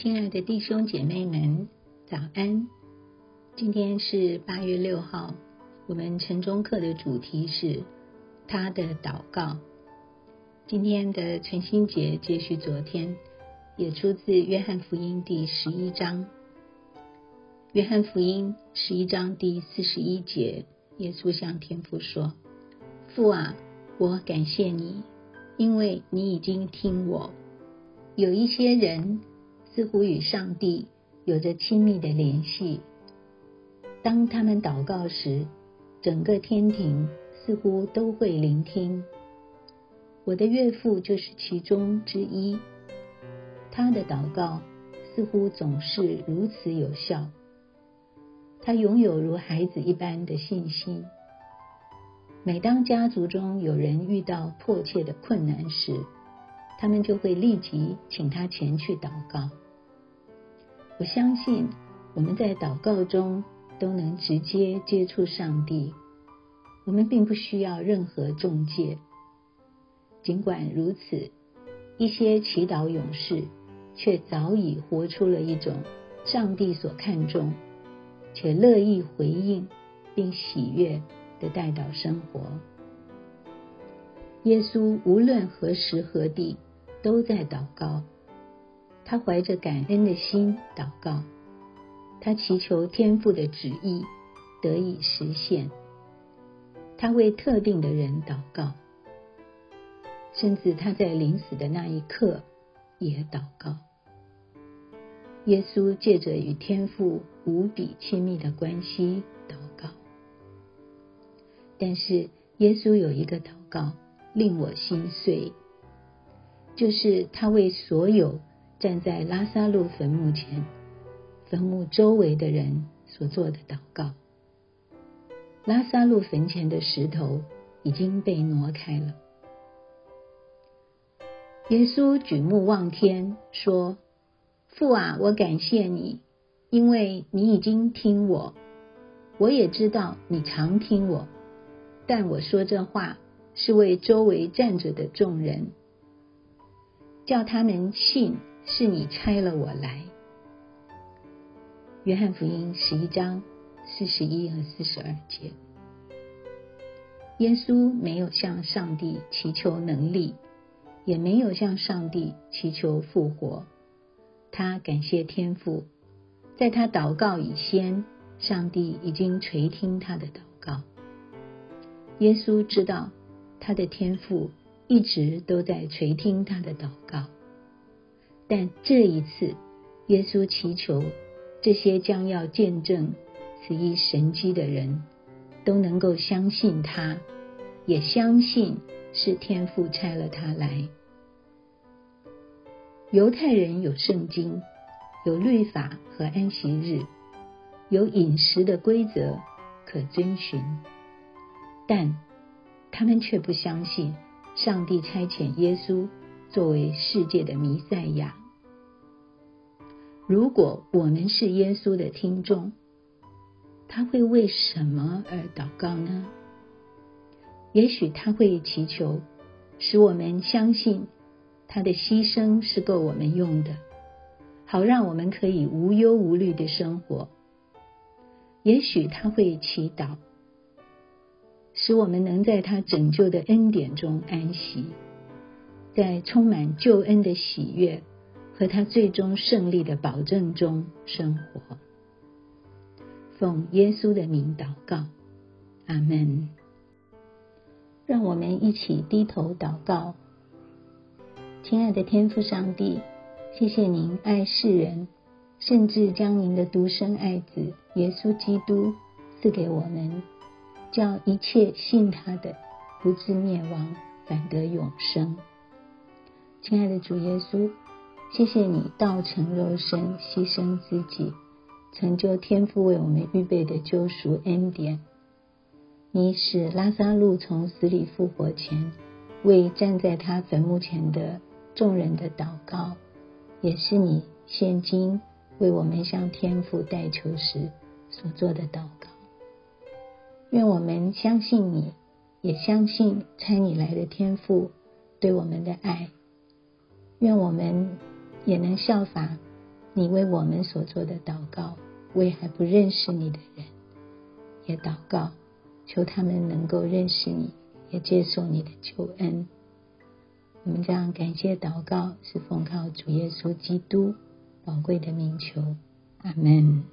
亲爱的弟兄姐妹们，早安！今天是八月六号，我们晨钟课的主题是他的祷告。今天的晨星节接续昨天，也出自约翰福音第十一章。约翰福音十一章第四十一节，耶稣向天父说：“父啊，我感谢你，因为你已经听我。”有一些人似乎与上帝有着亲密的联系。当他们祷告时，整个天庭似乎都会聆听。我的岳父就是其中之一。他的祷告似乎总是如此有效。他拥有如孩子一般的信心。每当家族中有人遇到迫切的困难时，他们就会立即请他前去祷告。我相信我们在祷告中都能直接接触上帝，我们并不需要任何中介。尽管如此，一些祈祷勇士却早已活出了一种上帝所看重且乐意回应并喜悦的代祷生活。耶稣无论何时何地，都在祷告，他怀着感恩的心祷告，他祈求天父的旨意得以实现，他为特定的人祷告，甚至他在临死的那一刻也祷告。耶稣借着与天父无比亲密的关系祷告，但是耶稣有一个祷告令我心碎。就是他为所有站在拉撒路坟墓前、坟墓周围的人所做的祷告。拉撒路坟前的石头已经被挪开了。耶稣举目望天，说：“父啊，我感谢你，因为你已经听我。我也知道你常听我，但我说这话是为周围站着的众人。”叫他们信是你拆了我来。约翰福音十一章四十一和四十二节。耶稣没有向上帝祈求能力，也没有向上帝祈求复活。他感谢天父，在他祷告以先，上帝已经垂听他的祷告。耶稣知道他的天父。一直都在垂听他的祷告，但这一次，耶稣祈求这些将要见证此一神迹的人都能够相信他，也相信是天父差了他来。犹太人有圣经，有律法和安息日，有饮食的规则可遵循，但他们却不相信。上帝差遣耶稣作为世界的弥赛亚。如果我们是耶稣的听众，他会为什么而祷告呢？也许他会祈求，使我们相信他的牺牲是够我们用的，好让我们可以无忧无虑的生活。也许他会祈祷。使我们能在他拯救的恩典中安息，在充满救恩的喜悦和他最终胜利的保证中生活。奉耶稣的名祷告，阿门。让我们一起低头祷告。亲爱的天父上帝，谢谢您爱世人，甚至将您的独生爱子耶稣基督赐给我们。叫一切信他的不至灭亡，反得永生。亲爱的主耶稣，谢谢你道成肉身，牺牲自己，成就天父为我们预备的救赎恩典。你使拉撒路从死里复活前，为站在他坟墓前的众人的祷告，也是你现今为我们向天父代求时所做的祷告。愿我们相信你，也相信差你来的天父对我们的爱。愿我们也能效法你为我们所做的祷告，为还不认识你的人也祷告，求他们能够认识你，也接受你的救恩。我们这样感谢祷告，是奉靠主耶稣基督宝贵的名求，阿门。